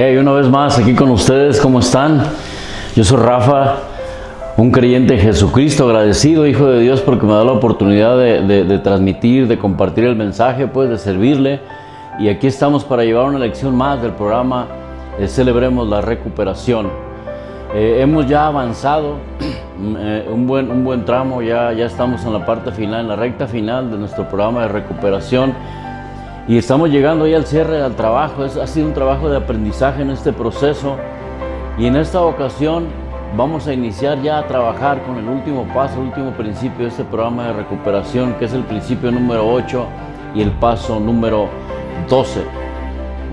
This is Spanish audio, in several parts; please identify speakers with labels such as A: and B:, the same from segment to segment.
A: Hey, una vez más aquí con ustedes, ¿cómo están? Yo soy Rafa, un creyente de Jesucristo, agradecido, hijo de Dios, porque me da la oportunidad de, transmitir, de compartir el mensaje, pues de servirle. Y aquí estamos para llevar una lección más del programa Celebremos la Recuperación. Eh, hemos ya avanzado eh, un, buen, un buen tramo, ya, ya estamos en la parte final, en la recta final de nuestro programa de recuperación y estamos llegando ya al cierre del trabajo. Es, ha sido un trabajo de aprendizaje en este proceso. Y en esta ocasión vamos a iniciar ya a trabajar con el último paso, el último principio de este programa de recuperación, que es el principio número 8 y el paso número 12.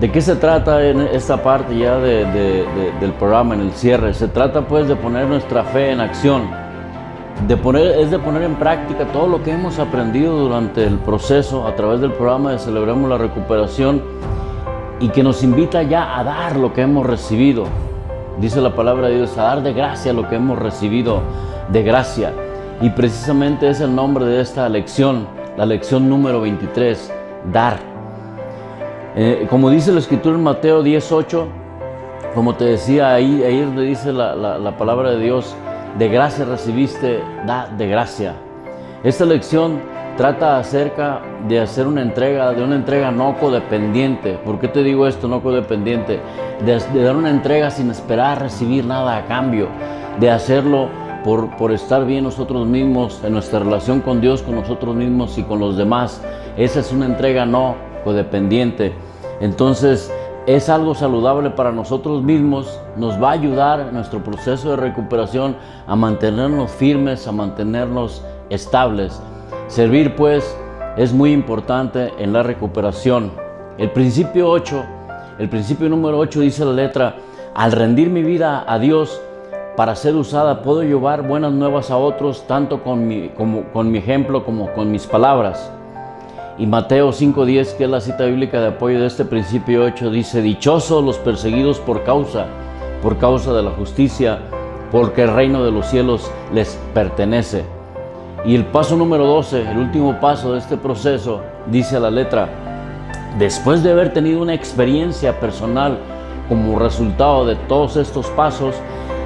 A: ¿De qué se trata en esta parte ya del programa, en el cierre? Se trata pues de poner nuestra fe en acción de poner, es de poner en práctica todo lo que hemos aprendido durante el proceso a través del programa de Celebremos la Recuperación y que nos invita ya a dar lo que hemos recibido. Dice la palabra de Dios, a dar de gracia lo que hemos recibido de gracia. Y precisamente es el nombre de esta lección, la lección número 23, dar. Eh, como dice la escritura en Mateo 18, como te decía, ahí, ahí dice la, la palabra de Dios, de gracia recibiste, da de gracia. Esta lección trata acerca de hacer una entrega, de una entrega no codependiente. ¿Por qué te digo esto, no codependiente? De, dar una entrega sin esperar recibir nada a cambio, de hacerlo por, por estar bien nosotros mismos, en nuestra relación con Dios, con nosotros mismos y con los demás. Esa es una entrega no codependiente. Entonces, es algo saludable para nosotros mismos, nos va a ayudar en nuestro proceso de recuperación a mantenernos firmes, a mantenernos estables. Servir pues es muy importante en la recuperación. El principio 8, el principio número 8 dice la letra, al rendir mi vida a Dios para ser usada, puedo llevar buenas nuevas a otros, tanto con mi, como, con mi ejemplo como con mis palabras. Y Mateo 5.10, que es la cita bíblica de apoyo de este principio 8, dice, dichosos los perseguidos por causa, por causa de la justicia, porque el reino de los cielos les pertenece. Y el paso número 12, el último paso de este proceso, dice la letra, después de haber tenido una experiencia personal como resultado de todos estos pasos,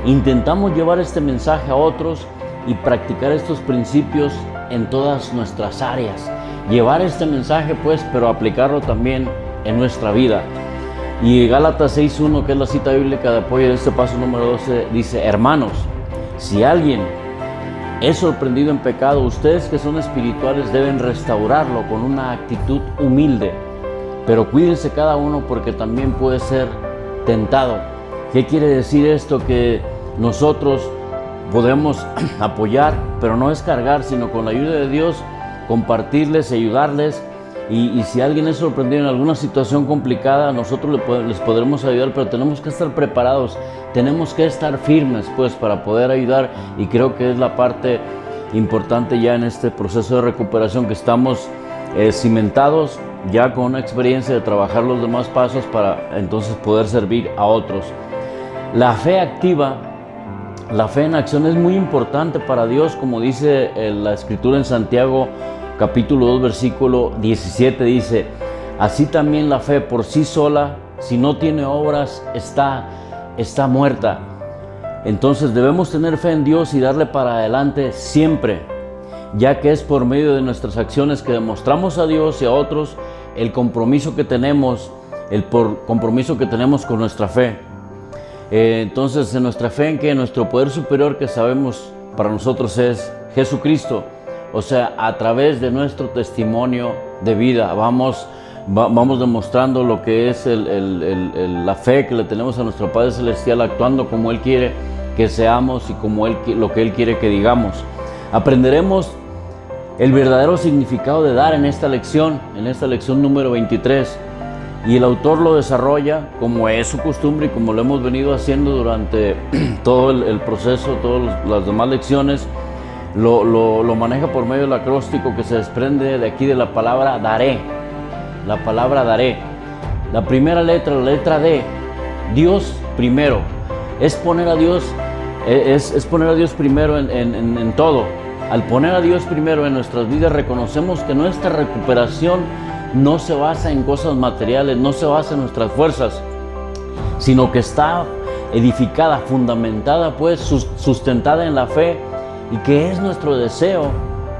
A: intentamos llevar este mensaje a otros y practicar estos principios en todas nuestras áreas llevar este mensaje pues, pero aplicarlo también en nuestra vida. Y Gálatas 6.1, que es la cita bíblica de apoyo de este paso número 12, dice, hermanos, si alguien es sorprendido en pecado, ustedes que son espirituales deben restaurarlo con una actitud humilde. Pero cuídense cada uno porque también puede ser tentado. ¿Qué quiere decir esto? Que nosotros podemos apoyar, pero no descargar, sino con la ayuda de Dios compartirles, ayudarles. Y, si alguien es sorprendido en alguna situación complicada, nosotros les podremos ayudar, pero tenemos que estar preparados, tenemos que estar firmes pues para poder ayudar y creo que es la parte importante ya en este proceso de recuperación que estamos eh, cimentados ya con una experiencia de trabajar los demás pasos para entonces poder servir a otros. La fe activa, la fe en acción es muy importante para Dios, como dice eh, la escritura en Santiago capítulo 2, versículo 17 dice, así también la fe por sí sola, si no tiene obras, está, está muerta. Entonces debemos tener fe en Dios y darle para adelante siempre, ya que es por medio de nuestras acciones que demostramos a Dios y a otros el compromiso que tenemos, el compromiso que tenemos con nuestra fe. Eh, entonces, en nuestra fe en que nuestro poder superior que sabemos para nosotros es Jesucristo, o sea, a través de nuestro testimonio de vida vamos, vamos demostrando lo que es la fe que le tenemos a nuestro Padre Celestial, actuando como Él quiere que seamos y como él, lo que Él quiere que digamos. Aprenderemos el verdadero significado de dar en esta lección, en esta lección número 23. Y el autor lo desarrolla como es su costumbre y como lo hemos venido haciendo durante todo el, el proceso, todas las demás lecciones lo, lo, maneja por medio del acróstico que se desprende de aquí de la palabra daré. La palabra daré. La primera letra, la letra D, Dios primero. Es poner a Dios, e, es, poner a Dios primero en, en todo. Al poner a Dios primero en nuestras vidas, reconocemos que nuestra recuperación no se basa en cosas materiales, no se basa en nuestras fuerzas, sino que está edificada, fundamentada, pues sustentada en la fe y que es nuestro deseo,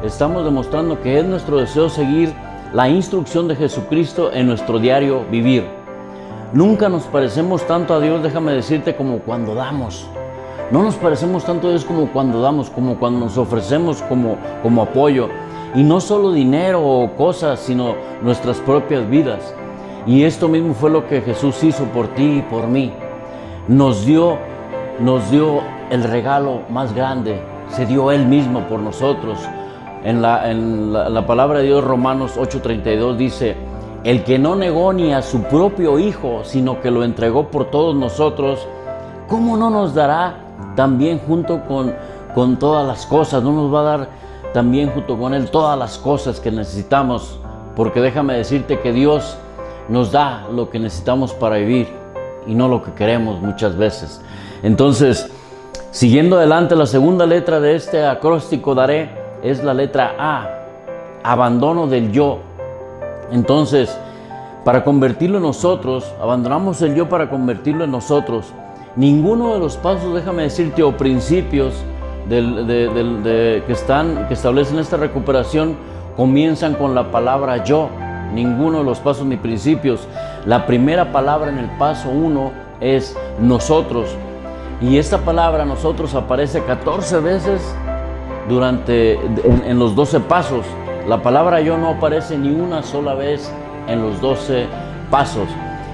A: estamos demostrando que es nuestro deseo seguir la instrucción de Jesucristo en nuestro diario vivir. Nunca nos parecemos tanto a Dios, déjame decirte, como cuando damos. No nos parecemos tanto a Dios como cuando damos, como cuando nos ofrecemos como, como apoyo. Y no solo dinero o cosas, sino nuestras propias vidas. Y esto mismo fue lo que Jesús hizo por ti y por mí. Nos dio, nos dio el regalo más grande, se dio Él mismo por nosotros. En la, en la, palabra de Dios, Romanos 8:32 dice, el que no negó ni a su propio Hijo, sino que lo entregó por todos nosotros, ¿cómo no nos dará también junto con, con todas las cosas? ¿No nos va a dar también junto con Él todas las cosas que necesitamos? Porque déjame decirte que Dios nos da lo que necesitamos para vivir y no lo que queremos muchas veces. Entonces, Siguiendo adelante, la segunda letra de este acróstico daré es la letra A, abandono del yo. Entonces, para convertirlo en nosotros, abandonamos el yo para convertirlo en nosotros. Ninguno de los pasos, déjame decirte, o principios que, están, que establecen esta recuperación comienzan con la palabra yo. Ninguno de los pasos ni principios. La primera palabra en el paso uno es nosotros. Y esta palabra nosotros aparece 14 veces durante en, los 12 pasos. La palabra yo no aparece ni una sola vez en los 12 pasos.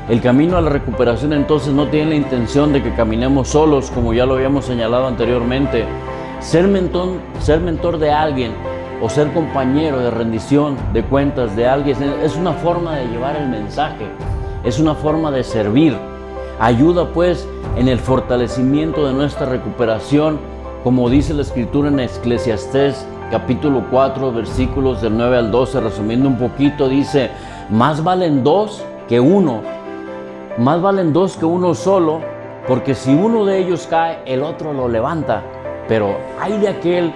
A: El camino a la recuperación entonces no tiene la intención de que caminemos solos, como ya lo habíamos señalado anteriormente. Ser mentor, ser mentor de alguien o ser compañero de rendición de cuentas de alguien es una forma de llevar el mensaje, es una forma de servir. Ayuda pues en el fortalecimiento de nuestra recuperación, como dice la escritura en Eclesiastés capítulo 4 versículos del 9 al 12, resumiendo un poquito, dice, más valen dos que uno, más valen dos que uno solo, porque si uno de ellos cae, el otro lo levanta, pero hay de aquel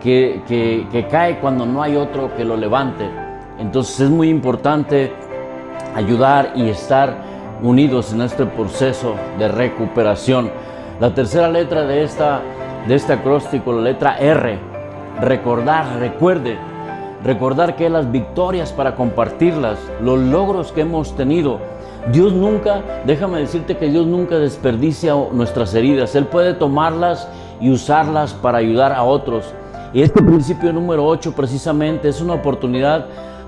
A: que, que cae cuando no hay otro que lo levante. Entonces es muy importante ayudar y estar unidos en este proceso de recuperación. La tercera letra de, esta, de este acróstico, la letra R, recordar, recuerde, recordar que las victorias para compartirlas, los logros que hemos tenido, Dios nunca, déjame decirte que Dios nunca desperdicia nuestras heridas, Él puede tomarlas y usarlas para ayudar a otros. Y este principio número 8 precisamente es una oportunidad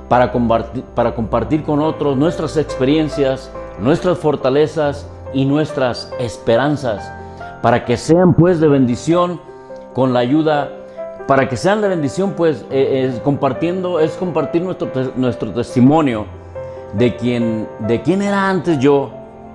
A: para compartir, para compartir con otros nuestras experiencias, nuestras fortalezas y nuestras esperanzas, para que sean pues de bendición con la ayuda, para que sean de bendición pues eh, es compartiendo, es compartir nuestro, nuestro testimonio de quién, de quién era antes yo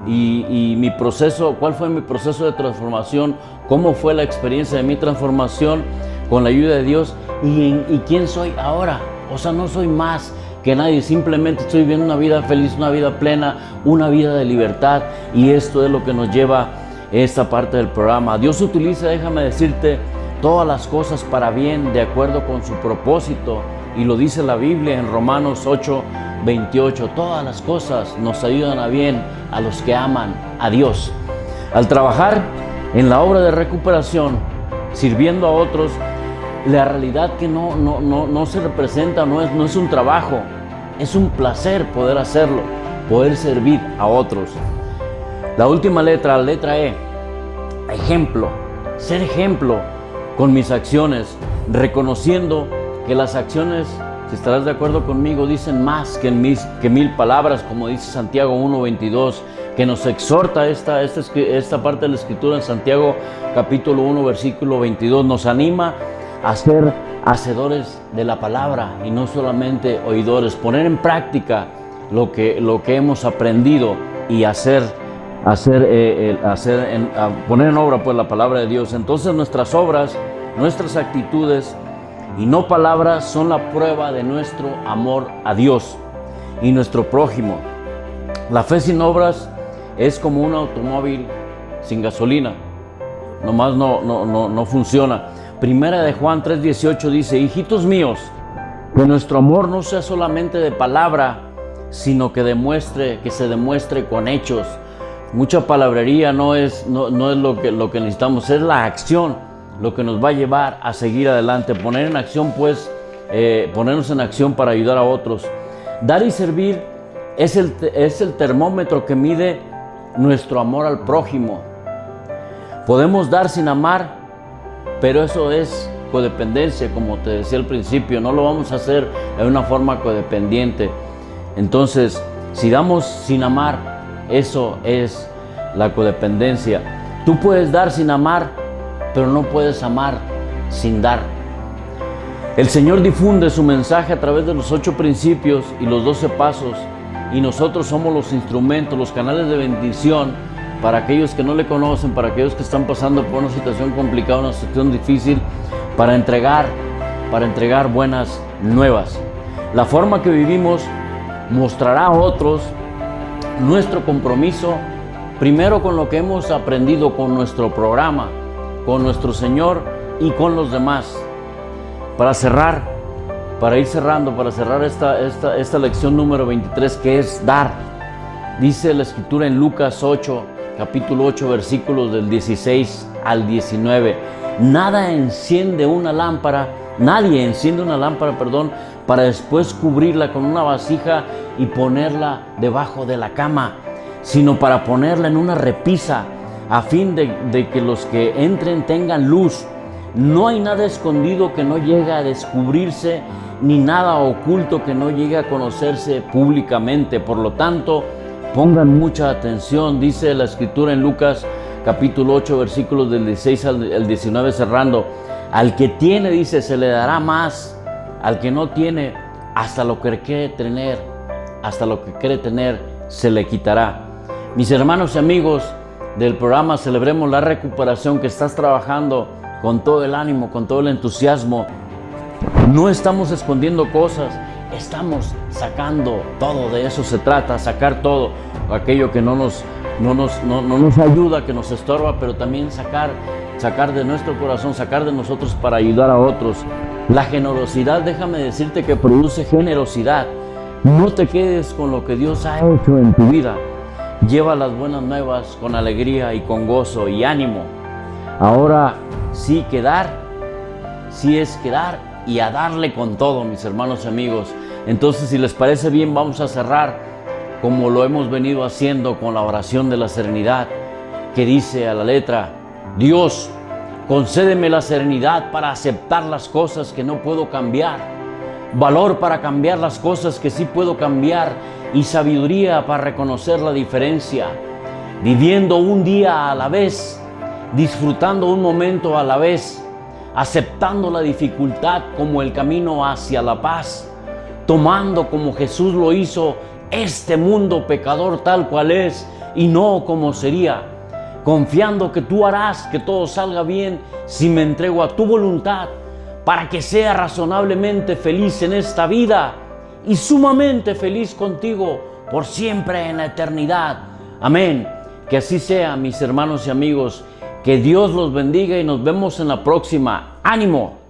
A: y, mi proceso, cuál fue mi proceso de transformación, cómo fue la experiencia de mi transformación con la ayuda de Dios y, y quién soy ahora. O sea, no soy más que nadie, simplemente estoy viviendo una vida feliz, una vida plena, una vida de libertad y esto es lo que nos lleva esta parte del programa. Dios utiliza, déjame decirte, todas las cosas para bien de acuerdo con su propósito y lo dice la Biblia en Romanos 8, 28, todas las cosas nos ayudan a bien a los que aman a Dios. Al trabajar en la obra de recuperación, sirviendo a otros, la realidad que no, no, no, no se representa, no es, no es un trabajo, es un placer poder hacerlo, poder servir a otros. La última letra, la letra E, ejemplo, ser ejemplo con mis acciones, reconociendo que las acciones, si estarás de acuerdo conmigo, dicen más que, mis, que mil palabras, como dice Santiago 1.22, que nos exhorta esta, esta, esta parte de la escritura en Santiago capítulo 1, versículo 22, nos anima a ser hacedores de la palabra y no solamente oidores, poner en práctica lo que, lo que hemos aprendido y hacer, hacer, eh, hacer poner en obra pues la palabra de Dios. Entonces nuestras obras, nuestras actitudes y no palabras son la prueba de nuestro amor a Dios y nuestro prójimo. La fe sin obras es como un automóvil sin gasolina. Nomás no, no, no, no funciona. Primera de Juan 3:18 dice, hijitos míos, que nuestro amor no sea solamente de palabra, sino que demuestre, que se demuestre con hechos. Mucha palabrería no es, no, es lo, que, lo que necesitamos, es la acción lo que nos va a llevar a seguir adelante. Poner en acción, pues, eh, ponernos en acción para ayudar a otros. Dar y servir es el, es el termómetro que mide nuestro amor al prójimo. Podemos dar sin amar, pero eso es codependencia, como te decía al principio. No lo vamos a hacer de una forma codependiente. Entonces, si damos sin amar, eso es la codependencia. Tú puedes dar sin amar, pero no puedes amar sin dar. El Señor difunde su mensaje a través de los ocho principios y los doce pasos y nosotros somos los instrumentos, los canales de bendición para aquellos que no le conocen, para aquellos que están pasando por una situación complicada, una situación difícil, para entregar, para entregar buenas nuevas. La forma que vivimos mostrará a otros nuestro compromiso, primero con lo que hemos aprendido con nuestro programa, con nuestro Señor y con los demás. Para cerrar, para ir cerrando, para cerrar esta, esta, esta lección número 23, que es dar. Dice la escritura en Lucas 8, capítulo 8, versículos del 16 al 19. Nada enciende una lámpara, nadie enciende una lámpara, perdón, para después cubrirla con una vasija y ponerla debajo de la cama, sino para ponerla en una repisa a fin de, de que los que entren tengan luz. No hay nada escondido que no llegue a descubrirse, ni nada oculto que no llegue a conocerse públicamente. Por lo tanto, pongan mucha atención, dice la escritura en Lucas capítulo 8, versículos del 16 al 19 cerrando. Al que tiene, dice, se le dará más. Al que no tiene, hasta lo que quiere tener, hasta lo que quiere tener, se le quitará. Mis hermanos y amigos del programa Celebremos la Recuperación que estás trabajando con todo el ánimo, con todo el entusiasmo, no estamos escondiendo cosas, estamos sacando todo, de eso se trata, sacar todo, aquello que no nos, no nos, no, no nos ayuda, que nos estorba, pero también sacar, sacar de nuestro corazón, sacar de nosotros para ayudar a otros. La generosidad, déjame decirte que produce generosidad. No te quedes con lo que Dios ha hecho en tu vida. Lleva las buenas nuevas con alegría y con gozo y ánimo. Ahora sí quedar, sí es quedar y a darle con todo, mis hermanos amigos. Entonces, si les parece bien, vamos a cerrar como lo hemos venido haciendo con la oración de la serenidad, que dice a la letra, Dios, concédeme la serenidad para aceptar las cosas que no puedo cambiar, valor para cambiar las cosas que sí puedo cambiar y sabiduría para reconocer la diferencia, viviendo un día a la vez, disfrutando un momento a la vez, aceptando la dificultad como el camino hacia la paz, tomando como Jesús lo hizo este mundo pecador tal cual es y no como sería, confiando que tú harás que todo salga bien si me entrego a tu voluntad para que sea razonablemente feliz en esta vida y sumamente feliz contigo por siempre en la eternidad. Amén. Que así sea, mis hermanos y amigos. Que Dios los bendiga y nos vemos en la próxima. Ánimo.